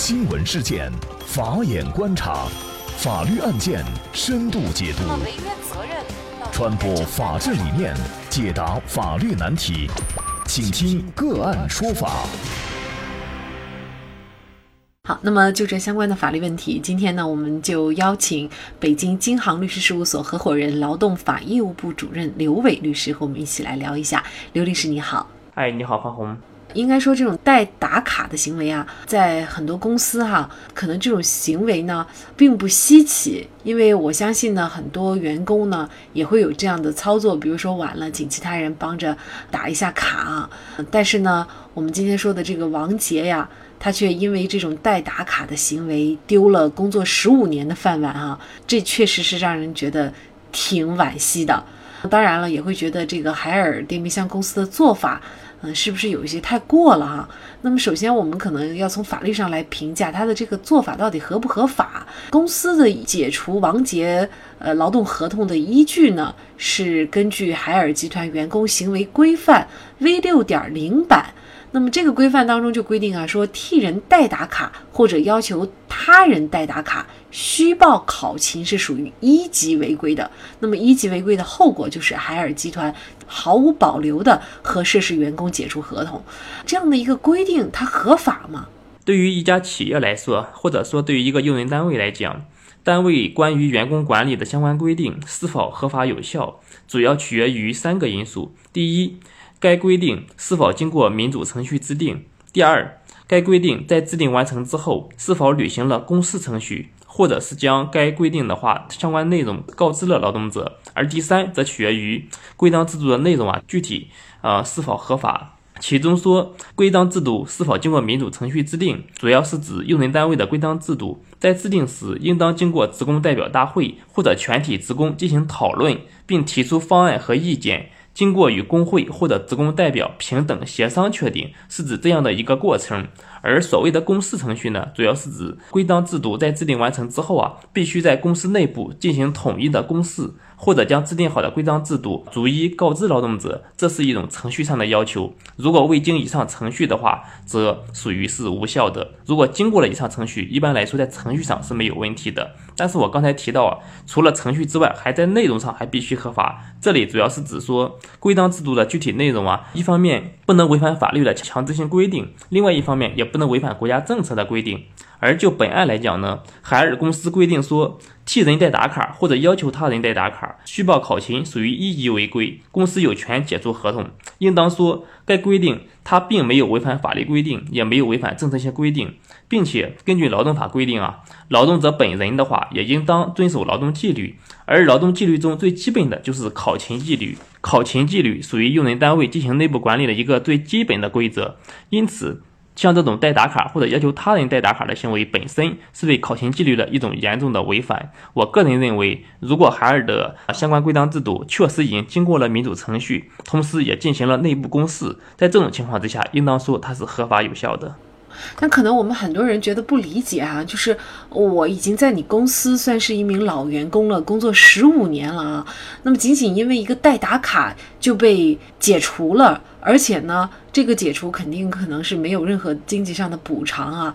新闻事件，法眼观察，法律案件深度解读，传播法治理念，解答法律难题，请听个案说法。好，那么就这相关的法律问题，今天呢，我们就邀请北京京航律师事务所合伙人、劳动法业务部主任刘伟律师和我们一起来聊一下。刘律师你好，哎，你好，方红。应该说，这种代打卡的行为啊，在很多公司哈，可能这种行为呢并不稀奇，因为我相信呢，很多员工呢也会有这样的操作，比如说晚了，请其他人帮着打一下卡啊。但是呢，我们今天说的这个王杰呀，他却因为这种代打卡的行为丢了工作十五年的饭碗啊，这确实是让人觉得挺惋惜的。当然了，也会觉得这个海尔电冰箱公司的做法。嗯，是不是有一些太过了哈？那么首先，我们可能要从法律上来评价他的这个做法到底合不合法。公司的解除王杰呃劳动合同的依据呢，是根据海尔集团员工行为规范 V 六点零版。那么这个规范当中就规定啊，说替人代打卡或者要求他人代打卡，虚报考勤是属于一级违规的。那么一级违规的后果就是海尔集团毫无保留的和涉事员工解除合同。这样的一个规定，它合法吗？对于一家企业来说，或者说对于一个用人单位来讲，单位关于员工管理的相关规定是否合法有效，主要取决于三个因素：第一，该规定是否经过民主程序制定？第二，该规定在制定完成之后是否履行了公示程序，或者是将该规定的话相关内容告知了劳动者？而第三，则取决于规章制度的内容啊具体啊是否合法。其中说，规章制度是否经过民主程序制定，主要是指用人单位的规章制度在制定时，应当经过职工代表大会或者全体职工进行讨论，并提出方案和意见。经过与工会或者职工代表平等协商确定，是指这样的一个过程。而所谓的公示程序呢，主要是指规章制度在制定完成之后啊，必须在公司内部进行统一的公示。或者将制定好的规章制度逐一告知劳动者，这是一种程序上的要求。如果未经以上程序的话，则属于是无效的。如果经过了以上程序，一般来说在程序上是没有问题的。但是我刚才提到啊，除了程序之外，还在内容上还必须合法。这里主要是指说规章制度的具体内容啊，一方面不能违反法律的强制性规定，另外一方面也不能违反国家政策的规定。而就本案来讲呢，海尔公司规定说，替人代打卡或者要求他人代打卡，虚报考勤属于一级违规，公司有权解除合同。应当说，该规定它并没有违反法律规定，也没有违反政策性规定，并且根据劳动法规定啊，劳动者本人的话也应当遵守劳动纪律，而劳动纪律中最基本的就是考勤纪律，考勤纪律属于用人单位进行内部管理的一个最基本的规则，因此。像这种代打卡或者要求他人代打卡的行为本身是对考勤纪律的一种严重的违反。我个人认为，如果海尔的相关规章制度确实已经经过了民主程序，同时也进行了内部公示，在这种情况之下，应当说它是合法有效的。但可能我们很多人觉得不理解啊，就是我已经在你公司算是一名老员工了，工作十五年了啊，那么仅仅因为一个代打卡就被解除了，而且呢，这个解除肯定可能是没有任何经济上的补偿啊，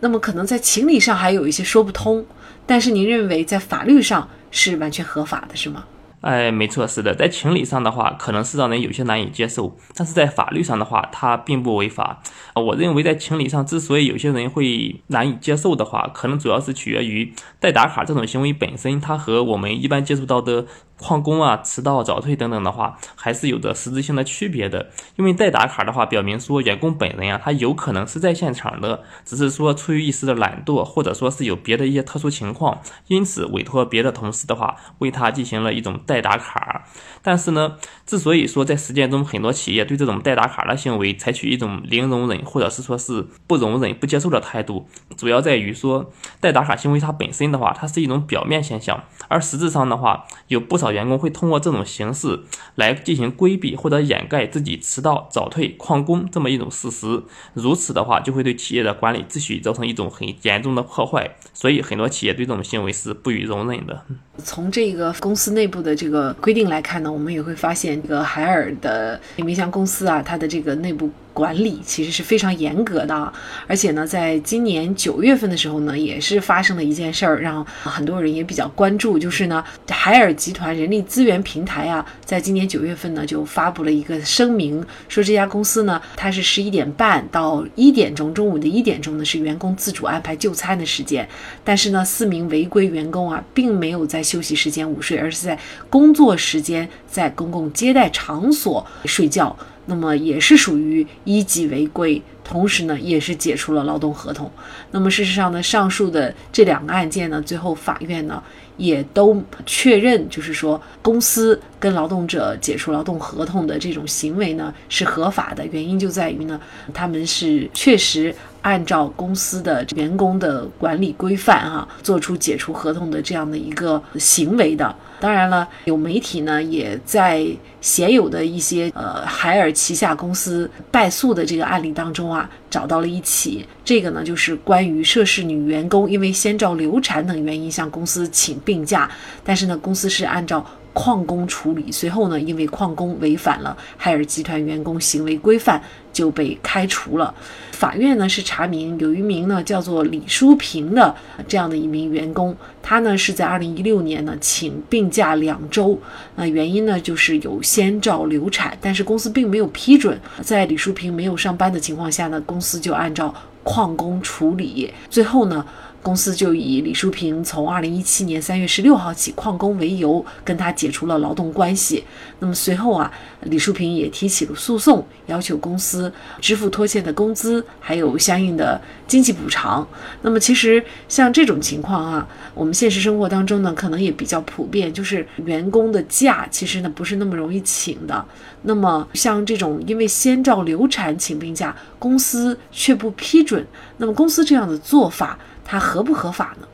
那么可能在情理上还有一些说不通，但是您认为在法律上是完全合法的，是吗？哎，没错，是的，在情理上的话，可能是让人有些难以接受，但是在法律上的话，它并不违法。我认为在情理上，之所以有些人会难以接受的话，可能主要是取决于代打卡这种行为本身，它和我们一般接触到的。旷工啊、迟到、早退等等的话，还是有着实质性的区别的。因为代打卡的话，表明说员工本人啊，他有可能是在现场的，只是说出于一时的懒惰，或者说是有别的一些特殊情况，因此委托别的同事的话，为他进行了一种代打卡。但是呢，之所以说在实践中很多企业对这种代打卡的行为采取一种零容忍，或者是说是不容忍、不接受的态度，主要在于说代打卡行为它本身的话，它是一种表面现象，而实质上的话，有不少。员工会通过这种形式来进行规避或者掩盖自己迟到、早退、旷工这么一种事实，如此的话就会对企业的管理秩序造成一种很严重的破坏，所以很多企业对这种行为是不予容忍的。从这个公司内部的这个规定来看呢，我们也会发现，这个海尔的冰箱公司啊，它的这个内部管理其实是非常严格的，而且呢，在今年九月份的时候呢，也是发生了一件事儿，让很多人也比较关注，就是呢，海尔集团人力资源平台啊，在今年九月份呢，就发布了一个声明，说这家公司呢，它是十一点半到一点钟，中午的一点钟呢，是员工自主安排就餐的时间，但是呢，四名违规员工啊，并没有在休息时间午睡，而是在工作时间在公共接待场所睡觉。那么也是属于一级违规，同时呢也是解除了劳动合同。那么事实上呢，上述的这两个案件呢，最后法院呢也都确认，就是说公司跟劳动者解除劳动合同的这种行为呢是合法的。原因就在于呢，他们是确实按照公司的员工的管理规范啊，做出解除合同的这样的一个行为的。当然了，有媒体呢也在现有的一些呃海尔旗下公司败诉的这个案例当中啊，找到了一起，这个呢就是关于涉事女员工因为先兆流产等原因向公司请病假，但是呢公司是按照。旷工处理，随后呢，因为旷工违反了海尔集团员工行为规范，就被开除了。法院呢是查明有一名呢叫做李淑平的这样的一名员工，他呢是在二零一六年呢请病假两周，那原因呢就是有先兆流产，但是公司并没有批准。在李淑平没有上班的情况下呢，公司就按照旷工处理，最后呢。公司就以李淑平从二零一七年三月十六号起旷工为由，跟他解除了劳动关系。那么随后啊，李淑平也提起了诉讼，要求公司支付拖欠的工资，还有相应的经济补偿。那么其实像这种情况啊，我们现实生活当中呢，可能也比较普遍，就是员工的假其实呢不是那么容易请的。那么像这种因为先兆流产请病假，公司却不批准，那么公司这样的做法。它合不合法呢？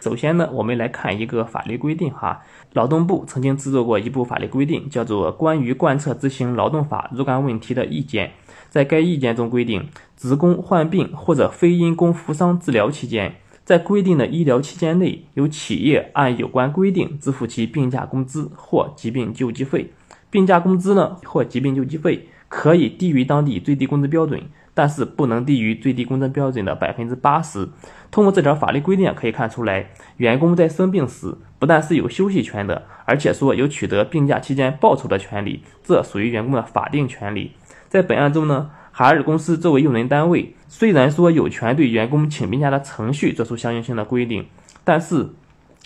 首先呢，我们来看一个法律规定哈。劳动部曾经制作过一部法律规定，叫做《关于贯彻执行劳动法若干问题的意见》。在该意见中规定，职工患病或者非因工负伤治疗期间，在规定的医疗期间内，由企业按有关规定支付其病假工资或疾病救济费。病假工资呢，或疾病救济费可以低于当地最低工资标准。但是不能低于最低工资标准的百分之八十。通过这条法律规定可以看出来，员工在生病时不但是有休息权的，而且说有取得病假期间报酬的权利，这属于员工的法定权利。在本案中呢，海尔公司作为用人单位，虽然说有权对员工请病假的程序作出相应性的规定，但是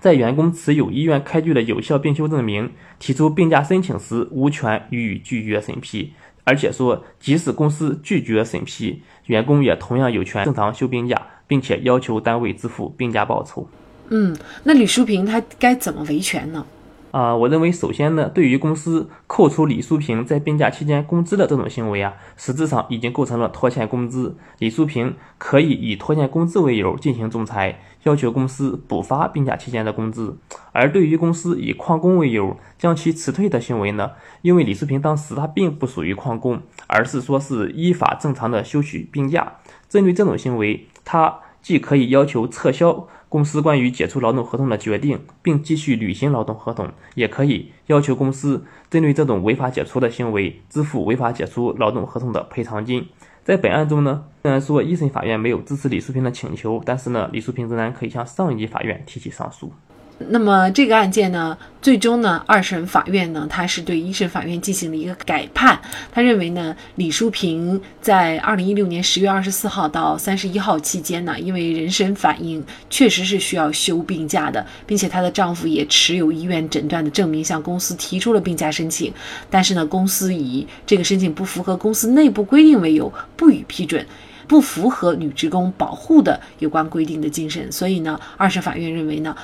在员工持有医院开具的有效病休证明，提出病假申请时，无权予以拒绝审批。而且说，即使公司拒绝审批，员工也同样有权正常休病假，并且要求单位支付病假报酬。嗯，那李淑平她该怎么维权呢？啊，我认为首先呢，对于公司扣除李淑平在病假期间工资的这种行为啊，实质上已经构成了拖欠工资。李淑平可以以拖欠工资为由进行仲裁，要求公司补发病假期间的工资。而对于公司以旷工为由将其辞退的行为呢，因为李淑平当时他并不属于旷工，而是说是依法正常的休取病假。针对这种行为，他既可以要求撤销。公司关于解除劳动合同的决定，并继续履行劳动合同，也可以要求公司针对这种违法解除的行为支付违法解除劳动合同的赔偿金。在本案中呢，虽然说一审法院没有支持李淑萍的请求，但是呢，李淑萍仍然可以向上一级法院提起上诉。那么这个案件呢，最终呢，二审法院呢，他是对一审法院进行了一个改判。他认为呢，李淑平在二零一六年十月二十四号到三十一号期间呢，因为人身反应确实是需要休病假的，并且她的丈夫也持有医院诊断的证明，向公司提出了病假申请。但是呢，公司以这个申请不符合公司内部规定为由，不予批准，不符合女职工保护的有关规定的精神。所以呢，二审法院认为呢。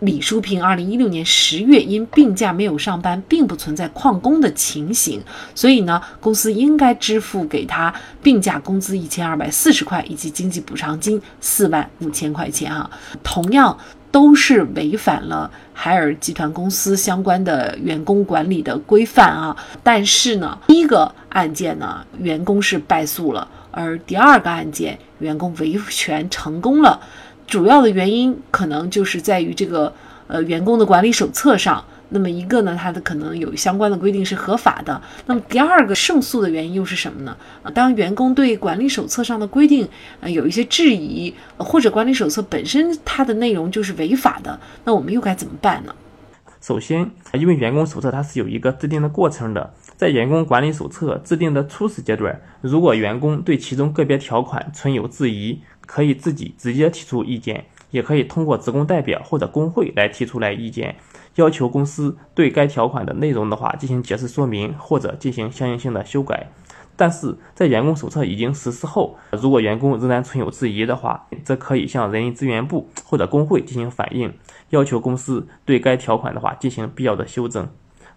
李淑平二零一六年十月因病假没有上班，并不存在旷工的情形，所以呢，公司应该支付给他病假工资一千二百四十块以及经济补偿金四万五千块钱啊。同样都是违反了海尔集团公司相关的员工管理的规范啊。但是呢，第一个案件呢，员工是败诉了，而第二个案件，员工维权成功了。主要的原因可能就是在于这个呃员工的管理手册上，那么一个呢，它的可能有相关的规定是合法的。那么第二个胜诉的原因又是什么呢？当员工对管理手册上的规定呃有一些质疑，或者管理手册本身它的内容就是违法的，那我们又该怎么办呢？首先，因为员工手册它是有一个制定的过程的，在员工管理手册制定的初始阶段，如果员工对其中个别条款存有质疑，可以自己直接提出意见，也可以通过职工代表或者工会来提出来意见。要求公司对该条款的内容的话进行解释说明，或者进行相应性的修改。但是在员工手册已经实施后，如果员工仍然存有质疑的话，则可以向人力资源部或者工会进行反映，要求公司对该条款的话进行必要的修正。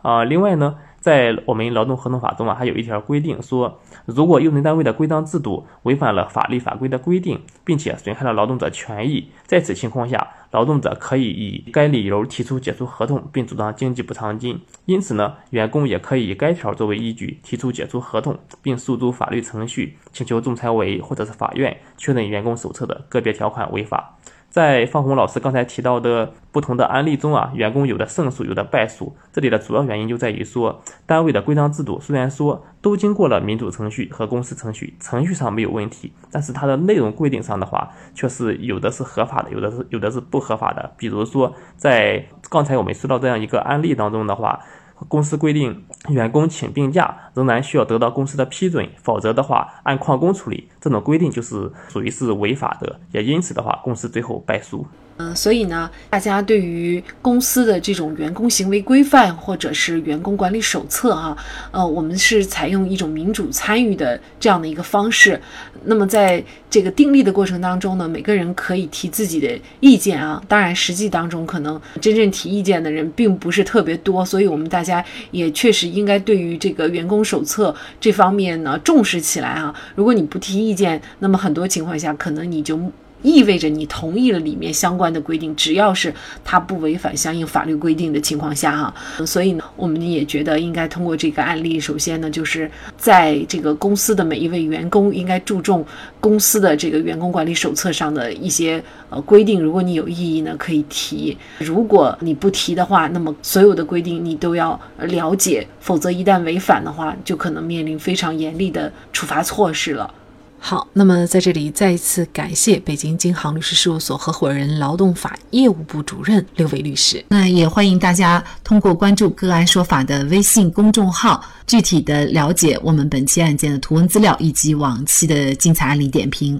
啊，另外呢。在我们劳动合同法中啊，还有一条规定说，如果用人单位的规章制度违反了法律法规的规定，并且损害了劳动者权益，在此情况下，劳动者可以以该理由提出解除合同，并主张经济补偿金。因此呢，员工也可以以该条作为依据提出解除合同，并诉诸法律程序，请求仲裁委或者是法院确认员工手册的个别条款违法。在方红老师刚才提到的不同的案例中啊，员工有的胜诉，有的败诉。这里的主要原因就在于说，单位的规章制度虽然说都经过了民主程序和公司程序，程序上没有问题，但是它的内容规定上的话，却是有的是合法的，有的是有的是不合法的。比如说，在刚才我们说到这样一个案例当中的话。公司规定，员工请病假仍然需要得到公司的批准，否则的话按旷工处理。这种规定就是属于是违法的，也因此的话，公司最后败诉。嗯，所以呢，大家对于公司的这种员工行为规范或者是员工管理手册啊，呃，我们是采用一种民主参与的这样的一个方式。那么在这个订立的过程当中呢，每个人可以提自己的意见啊。当然，实际当中可能真正提意见的人并不是特别多，所以我们大家也确实应该对于这个员工手册这方面呢重视起来啊。如果你不提意见，那么很多情况下可能你就。意味着你同意了里面相关的规定，只要是它不违反相应法律规定的情况下，哈，所以呢，我们也觉得应该通过这个案例，首先呢，就是在这个公司的每一位员工应该注重公司的这个员工管理手册上的一些呃规定，如果你有异议呢，可以提；如果你不提的话，那么所有的规定你都要了解，否则一旦违反的话，就可能面临非常严厉的处罚措施了。好，那么在这里再一次感谢北京京杭律师事务所合伙人、劳动法业务部主任刘伟律师。那也欢迎大家通过关注“个案说法”的微信公众号，具体的了解我们本期案件的图文资料以及往期的精彩案例点评。